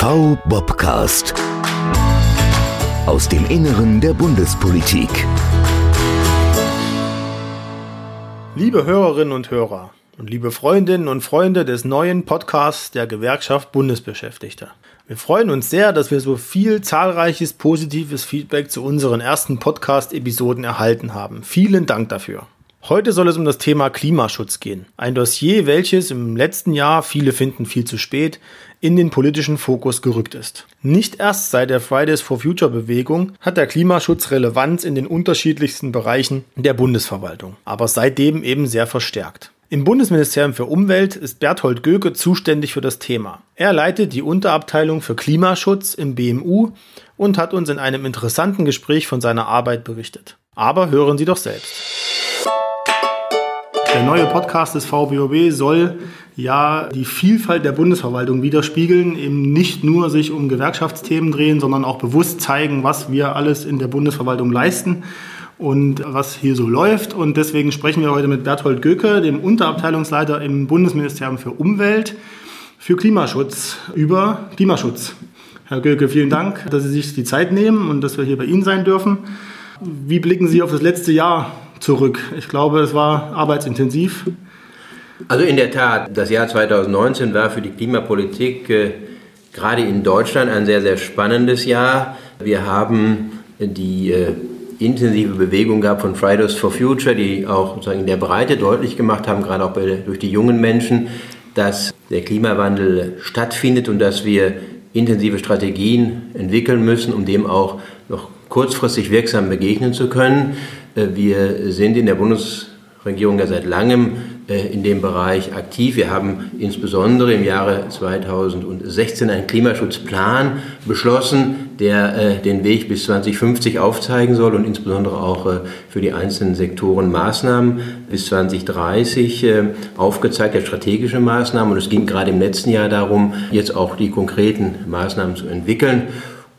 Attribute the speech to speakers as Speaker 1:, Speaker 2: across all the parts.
Speaker 1: V-Bobcast. Aus dem Inneren der Bundespolitik.
Speaker 2: Liebe Hörerinnen und Hörer und liebe Freundinnen und Freunde des neuen Podcasts der Gewerkschaft Bundesbeschäftigter. Wir freuen uns sehr, dass wir so viel zahlreiches positives Feedback zu unseren ersten Podcast-Episoden erhalten haben. Vielen Dank dafür. Heute soll es um das Thema Klimaschutz gehen. Ein Dossier, welches im letzten Jahr, viele finden viel zu spät, in den politischen Fokus gerückt ist. Nicht erst seit der Fridays for Future Bewegung hat der Klimaschutz Relevanz in den unterschiedlichsten Bereichen der Bundesverwaltung, aber seitdem eben sehr verstärkt. Im Bundesministerium für Umwelt ist Berthold Göke zuständig für das Thema. Er leitet die Unterabteilung für Klimaschutz im BMU und hat uns in einem interessanten Gespräch von seiner Arbeit berichtet. Aber hören Sie doch selbst. Der neue Podcast des VBOB soll ja die Vielfalt der Bundesverwaltung widerspiegeln, eben nicht nur sich um Gewerkschaftsthemen drehen, sondern auch bewusst zeigen, was wir alles in der Bundesverwaltung leisten und was hier so läuft. Und deswegen sprechen wir heute mit Berthold Göke, dem Unterabteilungsleiter im Bundesministerium für Umwelt, für Klimaschutz, über Klimaschutz. Herr Göke, vielen Dank, dass Sie sich die Zeit nehmen und dass wir hier bei Ihnen sein dürfen. Wie blicken Sie auf das letzte Jahr zurück. Ich glaube, es war arbeitsintensiv.
Speaker 3: Also in der Tat, das Jahr 2019 war für die Klimapolitik äh, gerade in Deutschland ein sehr, sehr spannendes Jahr. Wir haben die äh, intensive Bewegung gehabt von Fridays for Future, die auch sozusagen in der Breite deutlich gemacht haben, gerade auch bei, durch die jungen Menschen, dass der Klimawandel stattfindet und dass wir intensive Strategien entwickeln müssen, um dem auch noch kurzfristig wirksam begegnen zu können. Äh, wir sind in der Bundesregierung ja seit langem äh, in dem Bereich aktiv. Wir haben insbesondere im Jahre 2016 einen Klimaschutzplan beschlossen, der äh, den Weg bis 2050 aufzeigen soll und insbesondere auch für die einzelnen Sektoren Maßnahmen bis 2030 aufgezeigt hat, strategische Maßnahmen. Und es ging gerade im letzten Jahr darum, jetzt auch die konkreten Maßnahmen zu entwickeln.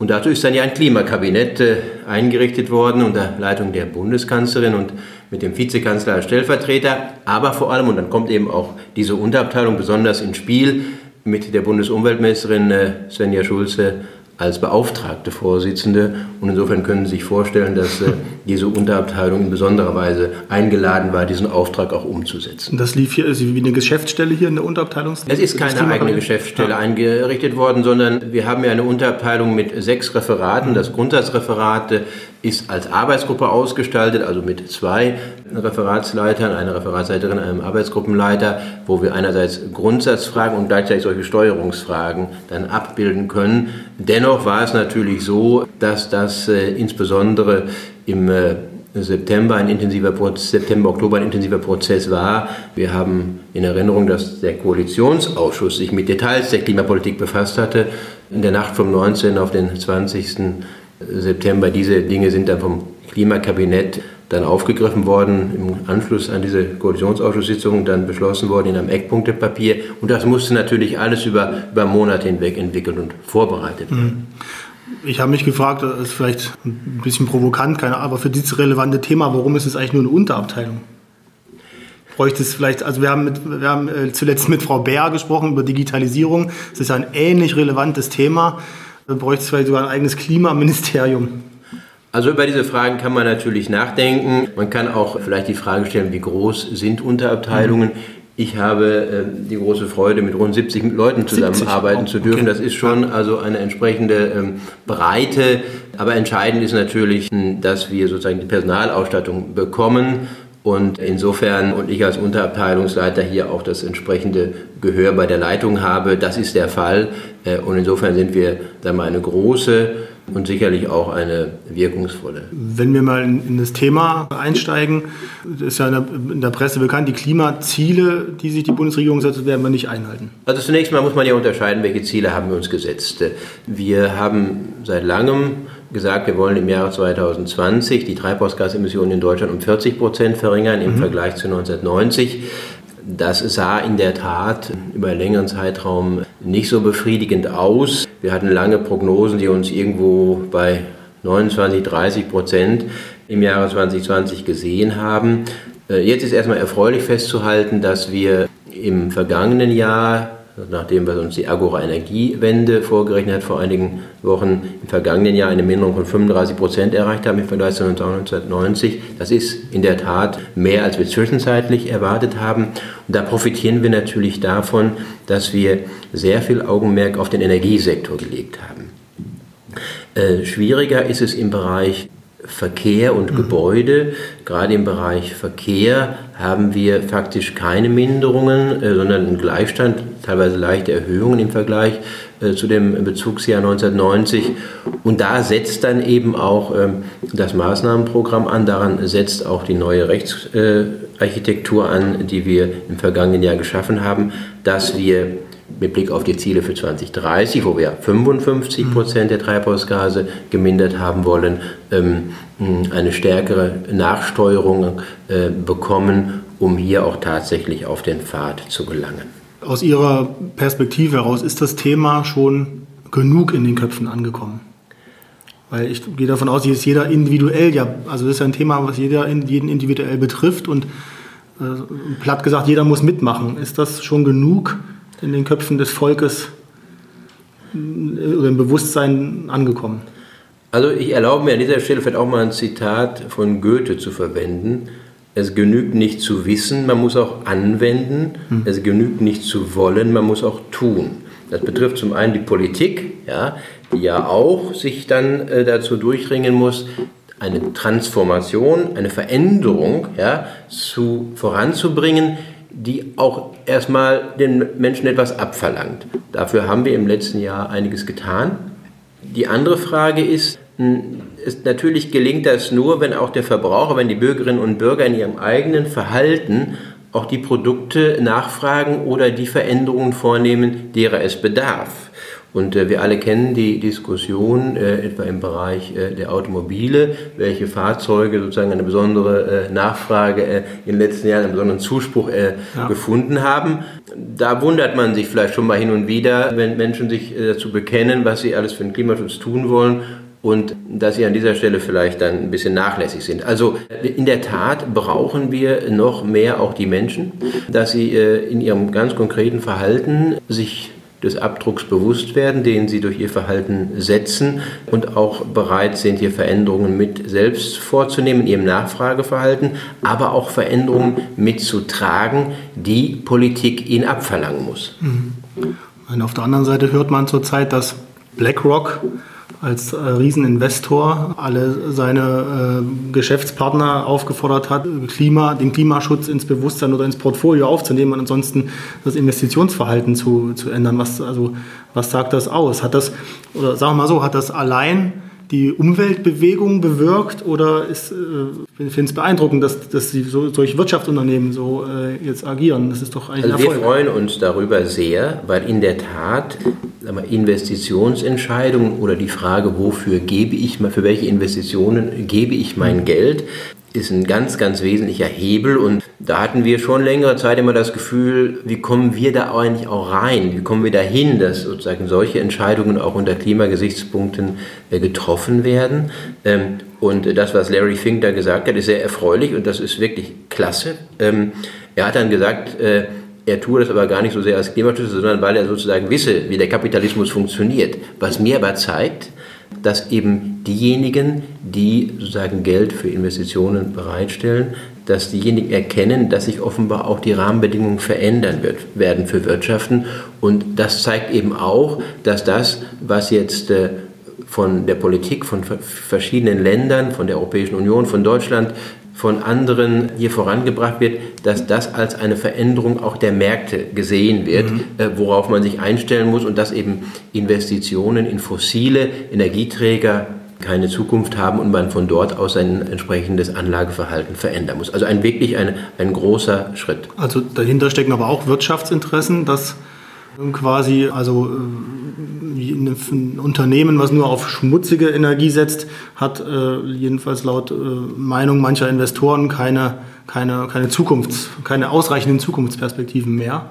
Speaker 3: Und dazu ist dann ja ein Klimakabinett äh, eingerichtet worden unter Leitung der Bundeskanzlerin und mit dem Vizekanzler als Stellvertreter. Aber vor allem, und dann kommt eben auch diese Unterabteilung besonders ins Spiel, mit der Bundesumweltministerin äh, Svenja Schulze als beauftragte Vorsitzende. Und insofern können Sie sich vorstellen, dass äh, diese Unterabteilung in besonderer Weise eingeladen war, diesen Auftrag auch umzusetzen.
Speaker 2: Das lief hier also wie eine Geschäftsstelle hier in der Unterabteilung?
Speaker 3: Es ist keine eigene Geschäftsstelle ja. eingerichtet worden, sondern wir haben ja eine Unterabteilung mit sechs Referaten. Das Grundsatzreferat ist als Arbeitsgruppe ausgestaltet, also mit zwei Referatsleitern, einer Referatsleiterin, einem Arbeitsgruppenleiter, wo wir einerseits Grundsatzfragen und gleichzeitig solche Steuerungsfragen dann abbilden können. Dennoch war es natürlich so, dass das äh, insbesondere im äh, September ein intensiver September, Oktober ein intensiver Prozess war. Wir haben in Erinnerung, dass der Koalitionsausschuss sich mit Details der Klimapolitik befasst hatte. In der Nacht vom 19. auf den 20. September. Diese Dinge sind dann vom Klimakabinett dann aufgegriffen worden, im Anschluss an diese Koalitionsausschusssitzung dann beschlossen worden in einem Eckpunktepapier. Und das musste natürlich alles über, über Monate hinweg entwickelt und vorbereitet werden.
Speaker 2: Mhm. Ich habe mich gefragt, das ist vielleicht ein bisschen provokant, keine Ahnung, aber für dieses relevante Thema, warum ist es eigentlich nur eine Unterabteilung? Bräuchte es vielleicht, also wir haben, mit, wir haben äh, zuletzt mit Frau Bär gesprochen über Digitalisierung. Das ist ein ähnlich relevantes Thema. Da bräuchte es vielleicht sogar ein eigenes Klimaministerium.
Speaker 3: Also über diese Fragen kann man natürlich nachdenken. Man kann auch vielleicht die Frage stellen, wie groß sind Unterabteilungen. Mhm. Ich habe äh, die große Freude, mit rund 70 Leuten zusammenarbeiten 70? zu dürfen. Okay. Das ist schon also eine entsprechende ähm, Breite. Aber entscheidend ist natürlich, dass wir sozusagen die Personalausstattung bekommen und insofern und ich als Unterabteilungsleiter hier auch das entsprechende Gehör bei der Leitung habe, das ist der Fall. Äh, und insofern sind wir da mal eine große und sicherlich auch eine wirkungsvolle.
Speaker 2: Wenn wir mal in, das Thema einsteigen, ist ja in der, in der, Presse bekannt, die Klimaziele, die sich die Bundesregierung setzt, werden wir nicht einhalten.
Speaker 3: Also zunächst mal muss man ja unterscheiden, welche Ziele haben wir uns gesetzt. Wir haben seit langem gesagt, wir wollen im Jahre 2020 die Treibhausgasemissionen in Deutschland um 40 Prozent verringern im mhm. Vergleich zu 1990. Das sah in der Tat über einen längeren Zeitraum nicht so befriedigend aus. Wir hatten lange Prognosen, die uns irgendwo bei 29, 30 Prozent im Jahre 2020 gesehen haben. Äh, jetzt ist erstmal erfreulich festzuhalten, dass wir im vergangenen Jahr nachdem was uns die Agora Energiewende vorgerechnet hat vor einigen Wochen, im vergangenen Jahr eine Minderung von 35 Prozent erreicht haben im Vergleich zu 1990. Das ist in der Tat mehr, als wir zwischenzeitlich erwartet haben. Und da profitieren wir natürlich davon, dass wir sehr viel Augenmerk auf den Energiesektor gelegt haben. Äh, schwieriger ist es im Bereich Verkehr und mhm. Gebäude. Gerade im Bereich Verkehr haben wir faktisch keine Minderungen, äh, sondern einen Gleichstand, teilweise leichte Erhöhungen im Vergleich äh, zu dem Bezugsjahr 1990. Und da setzt dann eben auch ähm, das Maßnahmenprogramm an, daran setzt auch die neue Rechtsarchitektur an, die wir im vergangenen Jahr geschaffen haben, dass wir mit Blick auf die Ziele für 2030, wo wir 55 Prozent der Treibhausgase gemindert haben wollen, ähm, eine stärkere Nachsteuerung äh, bekommen, um hier auch tatsächlich auf den Pfad zu gelangen.
Speaker 2: Aus Ihrer Perspektive heraus ist das Thema schon genug in den Köpfen angekommen? Weil ich gehe davon aus, dass jeder individuell, ja, also das ist ja ein Thema, was jeder, jeden individuell betrifft und äh, platt gesagt, jeder muss mitmachen. Ist das schon genug? In den Köpfen des Volkes oder im Bewusstsein angekommen.
Speaker 3: Also ich erlaube mir an dieser Stelle vielleicht auch mal ein Zitat von Goethe zu verwenden. Es genügt nicht zu wissen, man muss auch anwenden. Hm. Es genügt nicht zu wollen, man muss auch tun. Das betrifft zum einen die Politik, ja, die ja auch sich dann äh, dazu durchringen muss, eine Transformation, eine Veränderung ja, zu, voranzubringen, die auch erstmal den Menschen etwas abverlangt. Dafür haben wir im letzten Jahr einiges getan. Die andere Frage ist, ist, natürlich gelingt das nur, wenn auch der Verbraucher, wenn die Bürgerinnen und Bürger in ihrem eigenen Verhalten auch die Produkte nachfragen oder die Veränderungen vornehmen, derer es bedarf. Und äh, wir alle kennen die Diskussion äh, etwa im Bereich äh, der Automobile, welche Fahrzeuge sozusagen eine besondere äh, Nachfrage äh, in den letzten Jahren, einen besonderen Zuspruch äh, ja. gefunden haben. Da wundert man sich vielleicht schon mal hin und wieder, wenn Menschen sich dazu bekennen, was sie alles für den Klimaschutz tun wollen und dass sie an dieser Stelle vielleicht dann ein bisschen nachlässig sind. Also in der Tat brauchen wir noch mehr auch die Menschen, dass sie in ihrem ganz konkreten Verhalten sich des Abdrucks bewusst werden, den sie durch ihr Verhalten setzen und auch bereit sind, hier Veränderungen mit selbst vorzunehmen, in ihrem Nachfrageverhalten, aber auch Veränderungen mitzutragen, die Politik ihnen abverlangen muss.
Speaker 2: Mhm. Und auf der anderen Seite hört man zurzeit, dass BlackRock als äh, Rieseninvestor alle seine äh, Geschäftspartner aufgefordert hat, Klima, den Klimaschutz ins Bewusstsein oder ins Portfolio aufzunehmen und ansonsten das Investitionsverhalten zu, zu ändern. Was, also, was sagt das aus? Hat das, oder sagen wir mal so, hat das allein die Umweltbewegung bewirkt oder ist, äh, ich finde es beeindruckend, dass, dass sie so, solche Wirtschaftsunternehmen so äh, jetzt agieren. Das ist doch
Speaker 3: eigentlich also Wir freuen uns darüber sehr, weil in der Tat Investitionsentscheidungen oder die Frage, wofür gebe ich mal, für welche Investitionen gebe ich mein Geld, ist ein ganz, ganz wesentlicher Hebel und da hatten wir schon längere Zeit immer das Gefühl, wie kommen wir da eigentlich auch rein? Wie kommen wir dahin, dass sozusagen solche Entscheidungen auch unter Klimagesichtspunkten äh, getroffen werden? Ähm, und das, was Larry Fink da gesagt hat, ist sehr erfreulich und das ist wirklich klasse. Ähm, er hat dann gesagt, äh, er tue das aber gar nicht so sehr als Klimaschützer, sondern weil er sozusagen wisse, wie der Kapitalismus funktioniert. Was mir aber zeigt, dass eben diejenigen, die sozusagen Geld für Investitionen bereitstellen, dass diejenigen erkennen, dass sich offenbar auch die Rahmenbedingungen verändern wird, werden für Wirtschaften. Und das zeigt eben auch, dass das, was jetzt äh, von der Politik von verschiedenen Ländern, von der Europäischen Union, von Deutschland von anderen hier vorangebracht wird, dass das als eine Veränderung auch der Märkte gesehen wird, mhm. äh, worauf man sich einstellen muss und dass eben Investitionen in fossile Energieträger keine Zukunft haben und man von dort aus sein entsprechendes Anlageverhalten verändern muss. Also ein wirklich ein, ein großer Schritt.
Speaker 2: Also dahinter stecken aber auch Wirtschaftsinteressen, dass quasi, also äh, ein Unternehmen, was nur auf schmutzige Energie setzt, hat äh, jedenfalls laut äh, Meinung mancher Investoren keine, keine, keine Zukunfts-, keine ausreichenden Zukunftsperspektiven mehr.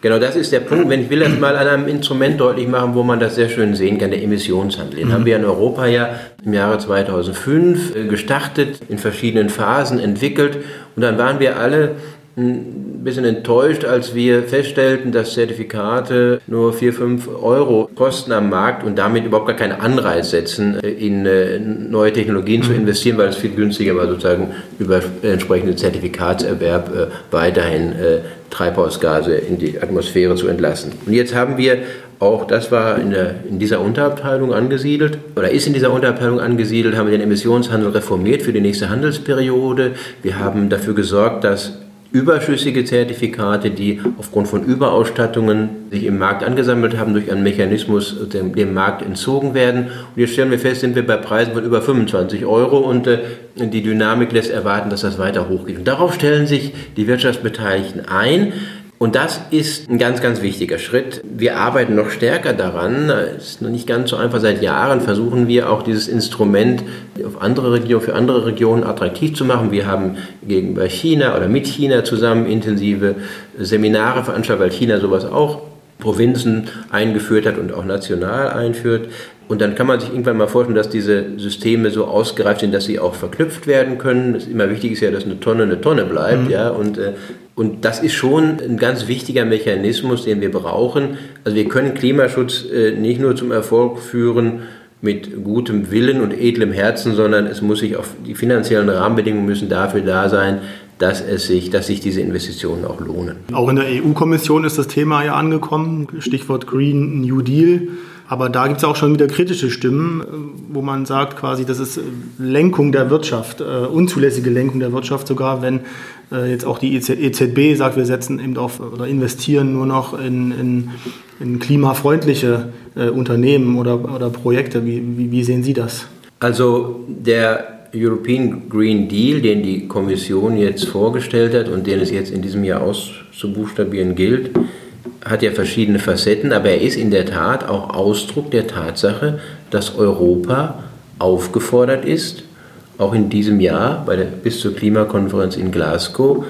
Speaker 3: Genau, das ist der Punkt. Wenn ich will das mal an einem Instrument deutlich machen, wo man das sehr schön sehen kann, der Emissionshandel. Den mhm. haben wir in Europa ja im Jahre 2005 gestartet, in verschiedenen Phasen entwickelt und dann waren wir alle ein bisschen enttäuscht, als wir feststellten, dass Zertifikate nur 4, 5 Euro kosten am Markt und damit überhaupt gar keinen Anreiz setzen, in äh, neue Technologien zu mhm. investieren, weil es viel günstiger war, sozusagen über entsprechenden Zertifikatserwerb äh, weiterhin äh, Treibhausgase in die Atmosphäre zu entlassen. Und jetzt haben wir auch das war in, der, in, dieser Unterabteilung angesiedelt oder ist in dieser Unterabteilung angesiedelt, haben wir den Emissionshandel reformiert für die nächste Handelsperiode. Wir haben dafür gesorgt, dass überschüssige Zertifikate, die aufgrund von Überausstattungen sich im Markt angesammelt haben, durch einen Mechanismus dem, dem, Markt entzogen werden. Und jetzt stellen wir fest, sind wir bei Preisen von über 25 Euro und äh, die Dynamik lässt erwarten, dass das weiter hochgeht. Und darauf stellen sich die Wirtschaftsbeteiligten ein. Und das ist ein ganz, ganz wichtiger Schritt. Wir arbeiten noch stärker daran. Es ist noch nicht ganz so einfach. Seit Jahren versuchen wir auch dieses Instrument auf andere Regionen, für andere Regionen attraktiv zu machen. Wir haben gegenüber China oder mit China zusammen intensive Seminare veranstaltet, weil China sowas auch Provinzen eingeführt hat und auch national einführt. Und dann kann man sich irgendwann mal vorstellen, dass diese Systeme so ausgereift sind, dass sie auch verknüpft werden können. Das ist immer wichtig ist ja, dass eine Tonne eine Tonne bleibt. Mhm. Ja, und, äh, und das ist schon ein ganz wichtiger Mechanismus, den wir brauchen. Also wir können Klimaschutz äh, nicht nur zum Erfolg führen mit gutem Willen und edlem Herzen, sondern es muss sich auf die finanziellen Rahmenbedingungen müssen dafür da sein, dass es sich, dass sich diese Investitionen auch lohnen.
Speaker 2: Auch in der EU-Kommission ist das Thema ja angekommen. Stichwort Green New Deal. Aber da gibt es auch schon wieder kritische Stimmen, wo man sagt, quasi, das ist Lenkung der Wirtschaft, äh, unzulässige Lenkung der Wirtschaft sogar, wenn äh, jetzt auch die EZB e sagt, wir setzen eben auf oder investieren nur noch in, in, in klimafreundliche äh, Unternehmen oder, oder Projekte. Wie, wie, wie sehen Sie das?
Speaker 3: Also der European Green Deal, den die Kommission jetzt vorgestellt hat und den es jetzt in diesem Jahr auszubuchstabieren gilt, hat ja verschiedene Facetten, aber er ist in der Tat auch Ausdruck der Tatsache, dass Europa aufgefordert ist, auch in diesem Jahr bei der, bis zur Klimakonferenz in Glasgow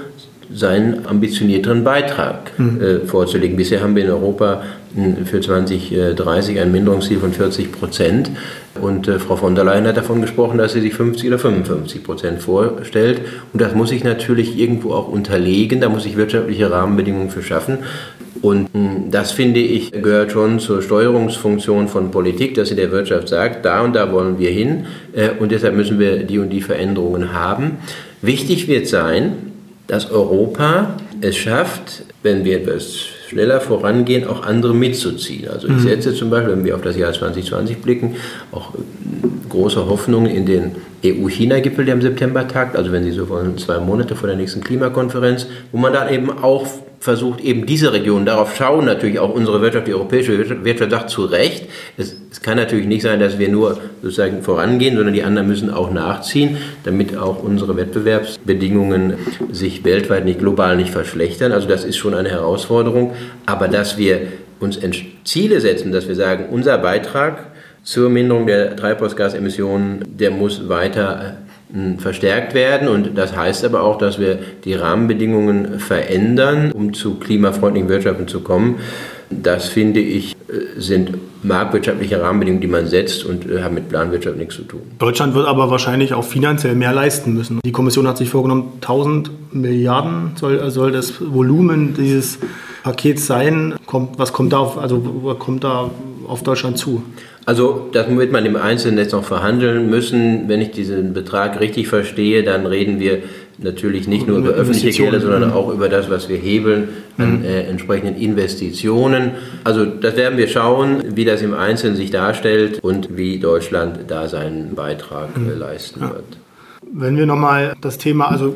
Speaker 3: seinen ambitionierteren Beitrag mhm. äh, vorzulegen. Bisher haben wir in Europa für 2030 ein Minderungsziel von 40 Prozent. Und äh, Frau von der Leyen hat davon gesprochen, dass sie sich 50 oder 55 Prozent vorstellt. Und das muss sich natürlich irgendwo auch unterlegen. Da muss ich wirtschaftliche Rahmenbedingungen für schaffen. Und hm, das finde ich gehört schon zur Steuerungsfunktion von Politik, dass sie der Wirtschaft sagt, da und da wollen wir hin. Äh, und deshalb müssen wir die und die Veränderungen haben. Wichtig wird sein, dass Europa es schafft, wenn wir etwas schneller vorangehen, auch andere mitzuziehen. Also ich mhm. setze zum Beispiel, wenn wir auf das Jahr 2020 blicken, auch äh, große Hoffnung in den EU-China-Gipfel, der im September tagt, also wenn Sie so wollen, zwei Monate vor der nächsten Klimakonferenz, wo man dann eben auch versucht, eben diese Region, darauf schauen natürlich auch unsere Wirtschaft, die europäische Wirtschaft sagt zu Recht, es, es, kann natürlich nicht sein, dass wir nur sozusagen vorangehen, sondern die anderen müssen auch nachziehen, damit auch unsere Wettbewerbsbedingungen sich weltweit nicht global nicht verschlechtern. Also das ist schon eine Herausforderung, aber dass wir uns Ziele setzen, dass wir sagen, unser Beitrag zur Minderung der Treibhausgasemissionen, der muss weiter verstärkt werden. Und das heißt aber auch, dass wir die Rahmenbedingungen verändern, um zu klimafreundlichen Wirtschaften zu kommen. Das finde ich äh, sind marktwirtschaftliche Rahmenbedingungen, die man setzt und äh, haben mit Planwirtschaft nichts zu tun.
Speaker 2: Deutschland wird aber wahrscheinlich auch finanziell mehr leisten müssen. Die Kommission hat sich vorgenommen, 1000 Milliarden soll, soll das Volumen dieses Pakets sein. Kommt, was kommt da auf, also kommt da auf Deutschland zu?
Speaker 3: Also das wird man im Einzelnen jetzt noch verhandeln müssen. Wenn ich diesen Betrag richtig verstehe, dann reden wir natürlich nicht nur über öffentliche Gelder, sondern auch über das, was wir hebeln an mhm. äh, entsprechenden Investitionen. Also das werden wir schauen, wie das im Einzelnen sich darstellt und wie Deutschland da seinen Beitrag äh, mhm. leisten wird.
Speaker 2: Wenn wir nochmal das Thema, also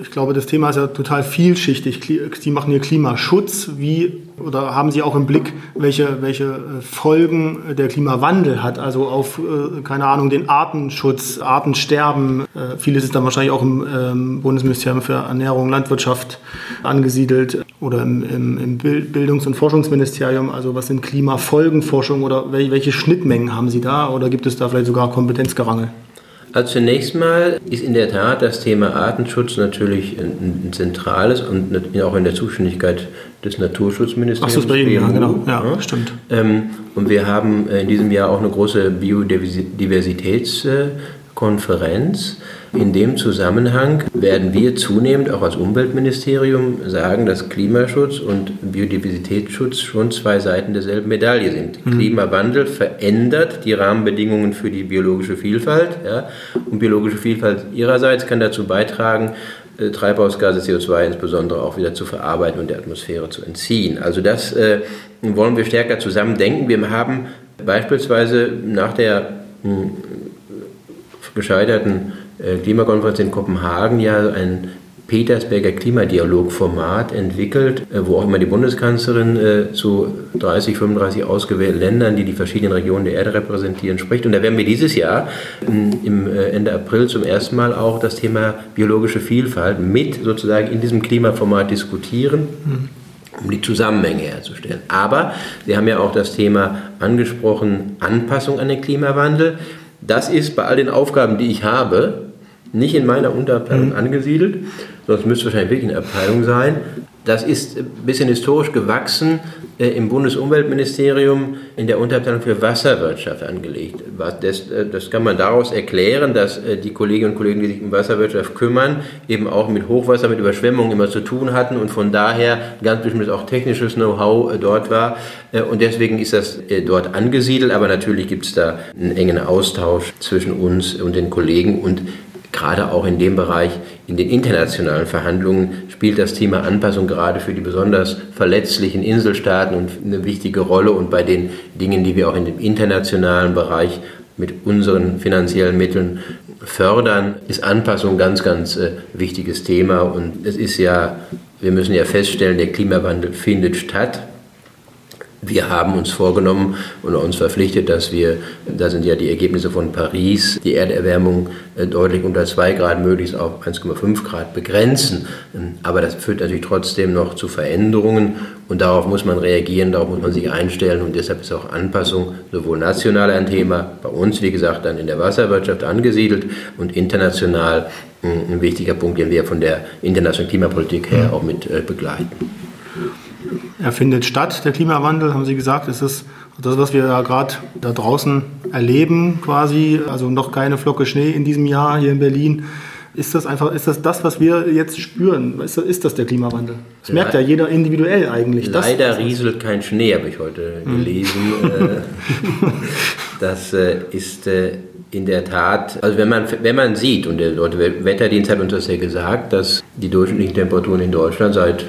Speaker 2: ich glaube, das Thema ist ja total vielschichtig. Sie machen hier Klimaschutz. Wie oder haben Sie auch im Blick, welche, welche äh, Folgen der Klimawandel hat? Also auf, äh, keine Ahnung, den Artenschutz, Artensterben. Äh, vieles ist dann wahrscheinlich auch im ähm, Bundesministerium für Ernährung und Landwirtschaft angesiedelt oder im, im, im Bildungs- und Forschungsministerium. Also was sind Klimafolgenforschung oder welche Schnittmengen haben Sie da? Oder gibt es da vielleicht sogar Kompetenzgerangel?
Speaker 3: Also zunächst mal ist in der Tat das Thema Artenschutz natürlich ein, ein zentrales und auch in der Zuständigkeit des Naturschutzministeriums. Ach,
Speaker 2: so Ihnen, ja, genau. Ja, ja. stimmt.
Speaker 3: Ähm, und wir haben in diesem Jahr auch eine große Biodiversitäts- Konferenz. In dem Zusammenhang werden wir zunehmend auch als Umweltministerium sagen, dass Klimaschutz und Biodiversitätsschutz schon zwei Seiten derselben Medaille sind. Mhm. Klimawandel verändert die Rahmenbedingungen für die biologische Vielfalt ja, und biologische Vielfalt ihrerseits kann dazu beitragen, äh, Treibhausgase CO2 insbesondere auch wieder zu verarbeiten und der Atmosphäre zu entziehen. Also das äh, wollen wir stärker zusammen denken. Wir haben beispielsweise nach der hm, gescheiterten äh, Klimakonferenz in Kopenhagen ja ein Petersberger Klimadialog-Format entwickelt, äh, wo auch immer die Bundeskanzlerin äh, zu 30, 35 ausgewählten Ländern, die die verschiedenen Regionen der Erde repräsentieren, spricht. Und da werden wir dieses Jahr im Ende April zum ersten Mal auch das Thema biologische Vielfalt mit sozusagen in diesem Klimaformat diskutieren. um die Zusammenhänge herzustellen. Aber Sie haben ja auch das Thema angesprochen, Anpassung an den Klimawandel. Das ist bei all den Aufgaben, die ich habe, nicht in meiner Unterabteilung mhm. angesiedelt, sonst müsste es wahrscheinlich wirklich eine Abteilung sein. Das ist ein bisschen historisch gewachsen im Bundesumweltministerium in der Unterabteilung für Wasserwirtschaft angelegt. Das, äh, das, kann man daraus erklären, dass äh, die Kolleginnen und Kollegen, die sich um Wasserwirtschaft kümmern, eben auch mit Hochwasser, mit Überschwemmungen immer zu tun hatten und von daher ganz bestimmtes auch technisches Know-how dort war. Und deswegen ist das dort angesiedelt, aber natürlich gibt es da einen engen Austausch zwischen uns und den Kollegen und gerade auch in dem Bereich, in den internationalen Verhandlungen spielt das Thema Anpassung gerade für die besonders verletzlichen Inselstaaten eine wichtige Rolle und bei den Dingen, die wir auch in dem internationalen Bereich mit unseren finanziellen Mitteln fördern, ist Anpassung ein ganz, ganz äh, wichtiges Thema. Und es ist ja, wir müssen ja feststellen, der Klimawandel findet statt wir haben uns vorgenommen und uns verpflichtet, dass wir, da sind ja die Ergebnisse von Paris, die Erderwärmung äh, deutlich unter 2 Grad, möglichst auf 1,5 Grad begrenzen. Aber das führt natürlich trotzdem noch zu Veränderungen und darauf muss man reagieren, darauf muss man sich einstellen und deshalb ist auch Anpassung sowohl national ein Thema, bei uns wie gesagt dann in der Wasserwirtschaft angesiedelt und international ein wichtiger Punkt, den wir von der internationalen Klimapolitik her auch mit äh, begleiten.
Speaker 2: Er findet statt, der Klimawandel, haben Sie gesagt. Ist das das, was wir da gerade da draußen erleben, quasi, also noch keine Flocke Schnee in diesem Jahr hier in Berlin. Ist das einfach, ist das das, was wir jetzt spüren? Ist das, ist das der Klimawandel? Das merkt ja jeder individuell eigentlich.
Speaker 3: Leider das, rieselt kein Schnee, habe ich heute hm. gelesen. Äh, das äh, ist äh, in der Tat, also wenn man, wenn man sieht, und der Wetterdienst hat uns das ja gesagt, dass die durchschnittlichen Temperaturen in Deutschland seit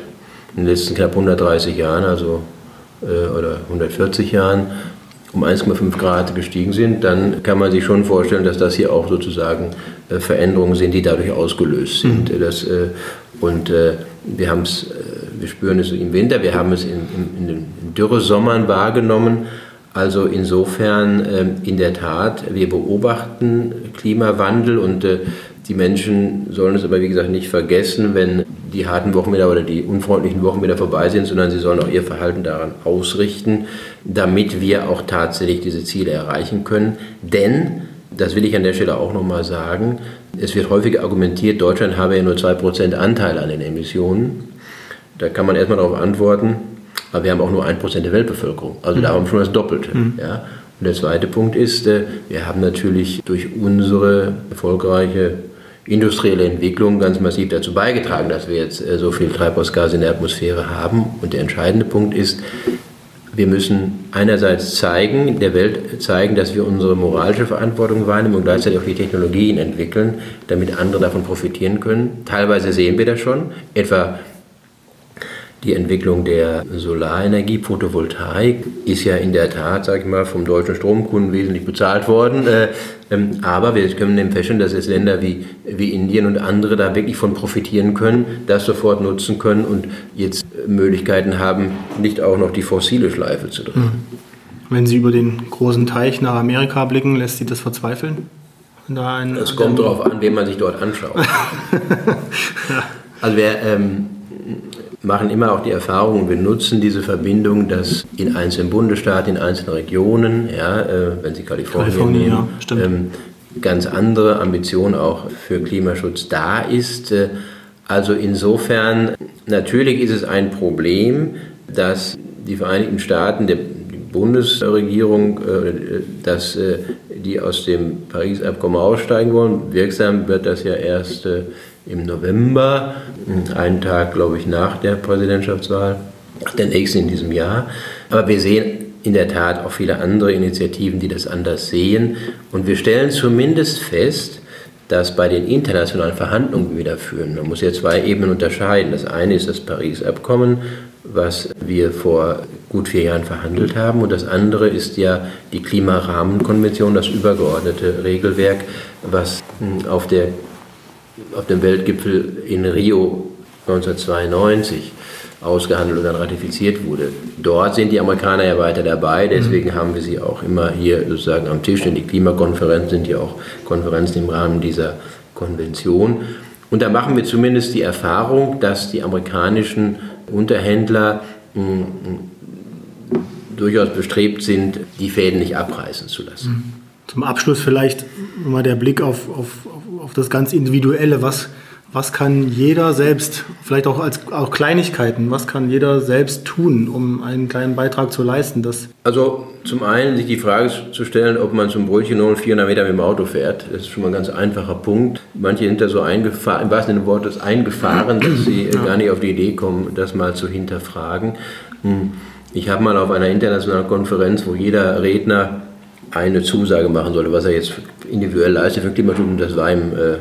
Speaker 3: in den letzten knapp 130 Jahren, also äh, oder 140 Jahren, um 1,5 Grad gestiegen sind, dann kann man sich schon vorstellen, dass das hier auch sozusagen äh, Veränderungen sind, die dadurch ausgelöst sind. Mhm. Das, äh, und äh, wir haben es, äh, wir spüren es im Winter, wir haben es in, in, in den Dürresommern wahrgenommen. Also insofern ähm, in der Tat, wir beobachten Klimawandel und äh, die Menschen sollen es aber, wie gesagt, nicht vergessen, wenn die harten Wochen wieder oder die unfreundlichen Wochen wieder vorbei sind, sondern sie sollen auch ihr Verhalten daran ausrichten, damit wir auch tatsächlich diese Ziele erreichen können. Denn, das will ich an der Stelle auch nochmal sagen, es wird häufig argumentiert, Deutschland habe ja nur 2% Anteil an den Emissionen. Da kann man erstmal darauf antworten, aber wir haben auch nur 1% der Weltbevölkerung. Also mhm. da haben wir schon das Doppelte. Mhm. Ja. Und der zweite Punkt ist, äh, wir haben natürlich durch unsere erfolgreiche industrielle Entwicklung ganz massiv dazu beigetragen, dass wir jetzt äh, so viel Treibhausgase in der Atmosphäre haben. Und der entscheidende Punkt ist, wir müssen einerseits zeigen, der Welt zeigen, dass wir unsere moralische Verantwortung wahrnehmen und gleichzeitig auch die Technologien entwickeln, damit andere davon profitieren können. Teilweise sehen wir das schon, etwa die Entwicklung der Solarenergie, Photovoltaik, ist ja in der Tat, sage ich mal, vom deutschen Stromkunden wesentlich bezahlt worden. Äh, ähm, aber wir können dem feststellen, dass jetzt Länder wie, wie Indien und andere da wirklich von profitieren können, das sofort nutzen können und jetzt Möglichkeiten haben, nicht auch noch die fossile Schleife zu drehen. Mhm.
Speaker 2: Wenn Sie über den großen Teich nach Amerika blicken, lässt Sie das verzweifeln?
Speaker 3: Es kommt darauf an, wen man sich dort anschaut. Also wer ähm, machen immer auch die Erfahrung wir nutzen diese Verbindung, dass in einzelnen Bundesstaaten, in einzelnen Regionen, ja, äh, wenn Sie Kalifornien, Kalifornien nehmen, ja, ähm, ganz andere Ambitionen auch für Klimaschutz da ist. Äh, also insofern, natürlich ist es ein Problem, dass die Vereinigten Staaten, der, Bundesregierung, äh, dass äh, die aus dem Paris-Abkommen aussteigen wollen. Wirksam wird das ja erst im November, einen Tag, glaube ich, nach der Präsidentschaftswahl, der nächsten in diesem Jahr. Aber wir sehen in der Tat auch viele andere Initiativen, die das anders sehen. Und wir stellen zumindest fest, dass bei den internationalen Verhandlungen, die wir da führen, man muss ja zwei Ebenen unterscheiden. Das eine ist das Paris-Abkommen, was wir vor gut vier Jahren verhandelt haben. Und das andere ist ja die Klimarahmenkonvention, das übergeordnete Regelwerk, was hm, auf, der, auf dem Weltgipfel in Rio 1992 ausgehandelt und dann ratifiziert wurde. Dort sind die Amerikaner ja weiter dabei, deswegen haben wir sie auch immer hier sozusagen am Tisch, denn die Klimakonferenzen sind ja auch Konferenzen im Rahmen dieser Konvention. Und da machen wir zumindest die Erfahrung, dass die amerikanischen Unterhändler mh, hm, durchaus bestrebt sind, die Fäden nicht abreißen zu lassen.
Speaker 2: Zum Abschluss vielleicht mal der Blick auf, auf, auf das ganz Individuelle. Was, was kann jeder selbst, vielleicht auch als auch Kleinigkeiten, was kann jeder selbst tun, um einen kleinen Beitrag zu leisten? Dass
Speaker 3: also zum einen sich die Frage zu stellen, ob man zum Brötchen nur 400 Meter mit dem Auto fährt. Das ist schon mal ein ganz einfacher Punkt. Manche sind da so eingefahren, im wahrsten Sinne des Wortes eingefahren, dass sie ja. gar nicht auf die Idee kommen, das mal zu hinterfragen. Hm. Ich habe mal auf einer internationalen Konferenz, wo jeder Redner eine Zusage machen sollte, was er jetzt individuell leistet für Klimaschutz, das war im äh,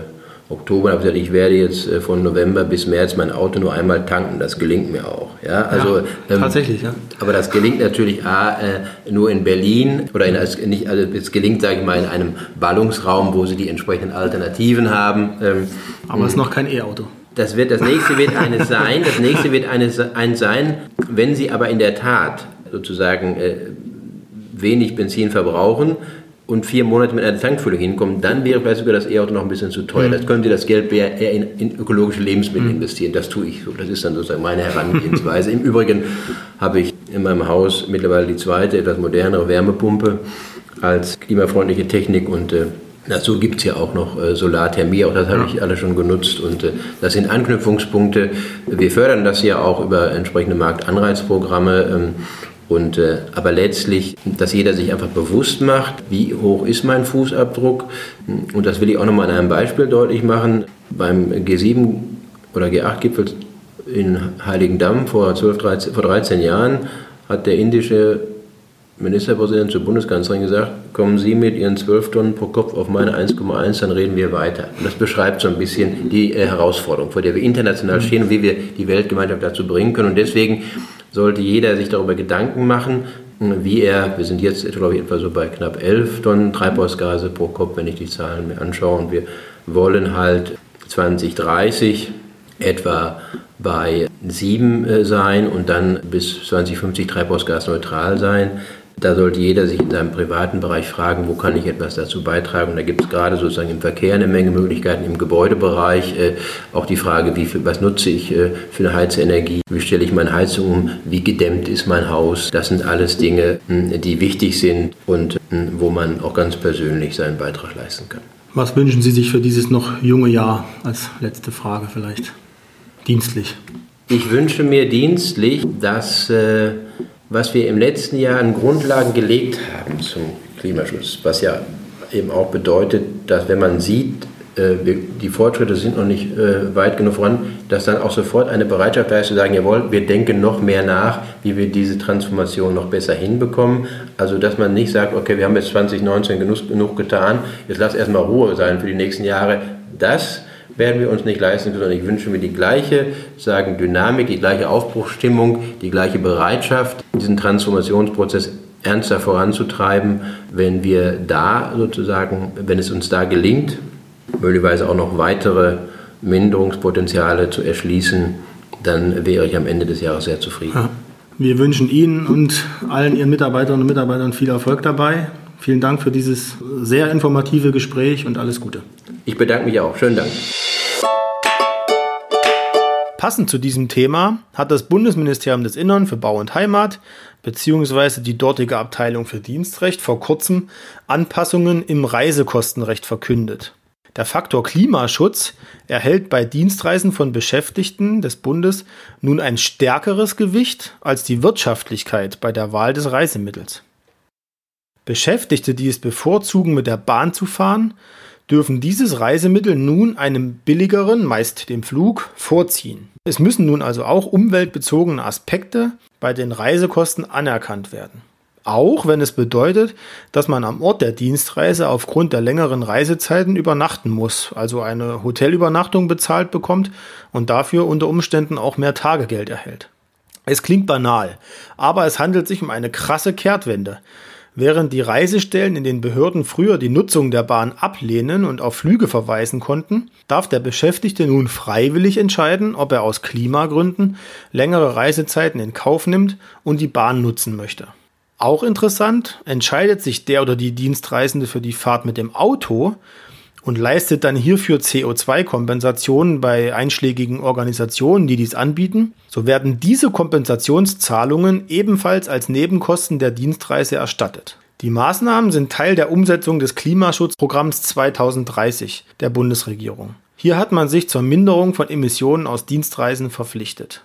Speaker 3: Oktober habe ich gesagt, ich werde jetzt äh, von November bis März mein Auto nur einmal tanken. Das gelingt mir auch. Ja, also,
Speaker 2: ja, ähm, tatsächlich, ja.
Speaker 3: Aber das gelingt natürlich A, äh, nur in Berlin oder in, also nicht, also es gelingt, sage ich mal, in einem Ballungsraum, wo sie die entsprechenden Alternativen haben.
Speaker 2: Ähm, aber es ist noch kein E-Auto.
Speaker 3: Das, wird, das nächste wird eines sein. Das nächste wird eines, eins sein, wenn Sie aber in der Tat sozusagen äh, wenig Benzin verbrauchen und vier Monate mit einer Tankfüllung hinkommen, dann wäre vielleicht sogar das E-Auto noch ein bisschen zu teuer. Mhm. Das können Sie das Geld eher in, in ökologische Lebensmittel mhm. investieren. Das tue ich so. Das ist dann sozusagen meine Herangehensweise. Im Übrigen habe ich in meinem Haus mittlerweile die zweite, etwas modernere Wärmepumpe als klimafreundliche Technik und äh, Dazu gibt es ja auch noch äh, Solarthermie, auch das habe ich alle schon genutzt und äh, das sind Anknüpfungspunkte. Wir fördern das ja auch über entsprechende Marktanreizprogramme. Ähm, und, äh, aber letztlich, dass jeder sich einfach bewusst macht, wie hoch ist mein Fußabdruck. Und das will ich auch nochmal an einem Beispiel deutlich machen. Beim G7 oder G8-Gipfel in Heiligendamm vor, 12, 13, vor 13 Jahren hat der indische Ministerpräsident zur Bundeskanzlerin gesagt, kommen Sie mit Ihren 12 Tonnen pro Kopf auf meine 1,1, dann reden wir weiter. Und das beschreibt so ein bisschen die äh, Herausforderung, vor der wir international stehen und wie wir die Weltgemeinschaft dazu bringen können. Und deswegen sollte jeder sich darüber Gedanken machen, wie er, wir sind jetzt, glaube ich, etwa so bei knapp 11 Tonnen Treibhausgase pro Kopf, wenn ich die Zahlen mir anschaue. Und wir wollen halt 2030 etwa bei 7 äh, sein und dann bis 2050 treibhausgasneutral sein. Da sollte jeder sich in seinem privaten Bereich fragen, wo kann ich etwas dazu beitragen. Und da gibt es gerade sozusagen im Verkehr eine Menge Möglichkeiten, im Gebäudebereich äh, auch die Frage, wie viel, was nutze ich äh, für eine Heizenergie, wie stelle ich meine Heizung um, wie gedämmt ist mein Haus. Das sind alles Dinge, hm, die wichtig sind und hm, wo man auch ganz persönlich seinen Beitrag leisten kann.
Speaker 2: Was wünschen Sie sich für dieses noch junge Jahr als letzte Frage vielleicht? Dienstlich.
Speaker 3: Ich wünsche mir dienstlich, dass äh, was wir im letzten Jahr an Grundlagen gelegt haben zum Klimaschutz, was ja eben auch bedeutet, dass wenn man sieht, äh, die Fortschritte sind noch nicht äh, weit genug voran, dass dann auch sofort eine Bereitschaft da ist zu sagen, jawohl, wir denken noch mehr nach, wie wir diese Transformation noch besser hinbekommen. Also dass man nicht sagt, okay, wir haben jetzt 2019 genug, genug getan, jetzt lass erstmal Ruhe sein für die nächsten Jahre. Das werden wir uns nicht leisten können, sondern ich wünsche mir die gleiche sagen, Dynamik, die gleiche Aufbruchsstimmung, die gleiche Bereitschaft, diesen Transformationsprozess ernster voranzutreiben, wenn wir da sozusagen, wenn es uns da gelingt, möglicherweise auch noch weitere Minderungspotenziale zu erschließen, dann wäre ich am Ende des Jahres sehr zufrieden.
Speaker 2: Wir wünschen Ihnen und allen Ihren Mitarbeiterinnen und Mitarbeitern viel Erfolg dabei. Vielen Dank für dieses sehr informative Gespräch und alles Gute.
Speaker 3: Ich bedanke mich auch. Schönen Dank.
Speaker 2: Passend zu diesem Thema hat das Bundesministerium des Innern für Bau und Heimat bzw. die dortige Abteilung für Dienstrecht vor kurzem Anpassungen im Reisekostenrecht verkündet. Der Faktor Klimaschutz erhält bei Dienstreisen von Beschäftigten des Bundes nun ein stärkeres Gewicht als die Wirtschaftlichkeit bei der Wahl des Reisemittels. Beschäftigte, die es bevorzugen, mit der Bahn zu fahren, dürfen dieses Reisemittel nun einem billigeren, meist dem Flug, vorziehen. Es müssen nun also auch umweltbezogene Aspekte bei den Reisekosten anerkannt werden. Auch wenn es bedeutet, dass man am Ort der Dienstreise aufgrund der längeren Reisezeiten übernachten muss, also eine Hotelübernachtung bezahlt bekommt und dafür unter Umständen auch mehr Tagegeld erhält. Es klingt banal, aber es handelt sich um eine krasse Kehrtwende. Während die Reisestellen in den Behörden früher die Nutzung der Bahn ablehnen und auf Flüge verweisen konnten, darf der Beschäftigte nun freiwillig entscheiden, ob er aus Klimagründen längere Reisezeiten in Kauf nimmt und die Bahn nutzen möchte. Auch interessant, entscheidet sich der oder die Dienstreisende für die Fahrt mit dem Auto, und leistet dann hierfür CO2-Kompensationen bei einschlägigen Organisationen, die dies anbieten, so werden diese Kompensationszahlungen ebenfalls als Nebenkosten der Dienstreise erstattet. Die Maßnahmen sind Teil der Umsetzung des Klimaschutzprogramms 2030 der Bundesregierung. Hier hat man sich zur Minderung von Emissionen aus Dienstreisen verpflichtet.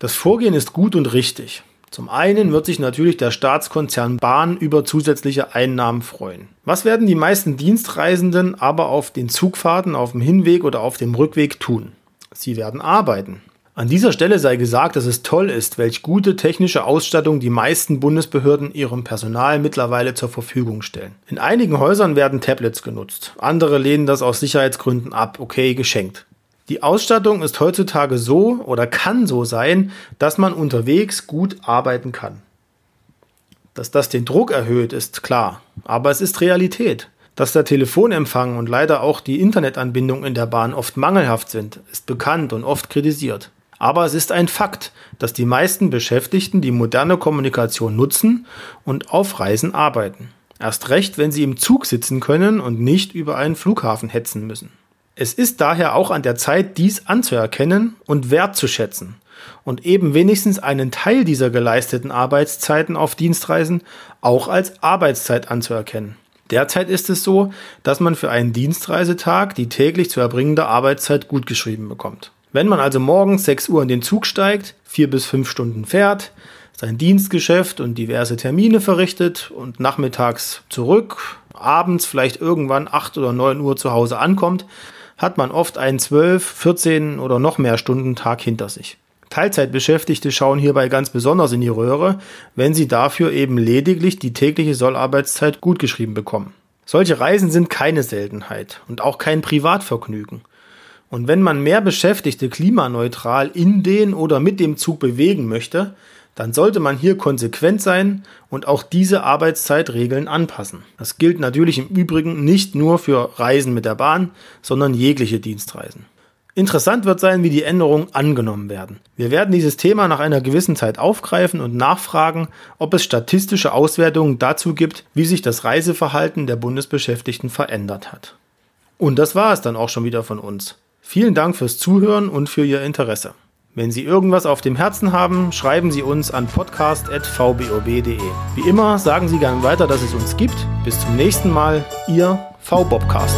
Speaker 2: Das Vorgehen ist gut und richtig. Zum einen wird sich natürlich der Staatskonzern Bahn über zusätzliche Einnahmen freuen. Was werden die meisten Dienstreisenden aber auf den Zugfahrten, auf dem Hinweg oder auf dem Rückweg tun? Sie werden arbeiten. An dieser Stelle sei gesagt, dass es toll ist, welch gute technische Ausstattung die meisten Bundesbehörden ihrem Personal mittlerweile zur Verfügung stellen. In einigen Häusern werden Tablets genutzt, andere lehnen das aus Sicherheitsgründen ab, okay, geschenkt. Die Ausstattung ist heutzutage so oder kann so sein, dass man unterwegs gut arbeiten kann. Dass das den Druck erhöht, ist klar, aber es ist Realität. Dass der Telefonempfang und leider auch die Internetanbindung in der Bahn oft mangelhaft sind, ist bekannt und oft kritisiert. Aber es ist ein Fakt, dass die meisten Beschäftigten die moderne Kommunikation nutzen und auf Reisen arbeiten. Erst recht, wenn sie im Zug sitzen können und nicht über einen Flughafen hetzen müssen. Es ist daher auch an der Zeit, dies anzuerkennen und wertzuschätzen und eben wenigstens einen Teil dieser geleisteten Arbeitszeiten auf Dienstreisen auch als Arbeitszeit anzuerkennen. Derzeit ist es so, dass man für einen Dienstreisetag die täglich zu erbringende Arbeitszeit gutgeschrieben bekommt. Wenn man also morgens 6 Uhr in den Zug steigt, vier bis fünf Stunden fährt, sein Dienstgeschäft und diverse Termine verrichtet und nachmittags zurück, abends vielleicht irgendwann 8 oder 9 Uhr zu Hause ankommt, hat man oft einen 12, 14 oder noch mehr Stunden Tag hinter sich. Teilzeitbeschäftigte schauen hierbei ganz besonders in die Röhre, wenn sie dafür eben lediglich die tägliche Sollarbeitszeit gutgeschrieben bekommen. Solche Reisen sind keine Seltenheit und auch kein Privatvergnügen. Und wenn man mehr Beschäftigte klimaneutral in den oder mit dem Zug bewegen möchte, dann sollte man hier konsequent sein und auch diese Arbeitszeitregeln anpassen. Das gilt natürlich im Übrigen nicht nur für Reisen mit der Bahn, sondern jegliche Dienstreisen. Interessant wird sein, wie die Änderungen angenommen werden. Wir werden dieses Thema nach einer gewissen Zeit aufgreifen und nachfragen, ob es statistische Auswertungen dazu gibt, wie sich das Reiseverhalten der Bundesbeschäftigten verändert hat. Und das war es dann auch schon wieder von uns. Vielen Dank fürs Zuhören und für Ihr Interesse. Wenn Sie irgendwas auf dem Herzen haben, schreiben Sie uns an podcast.vbob.de. Wie immer sagen Sie gerne weiter, dass es uns gibt. Bis zum nächsten Mal, Ihr VBobcast.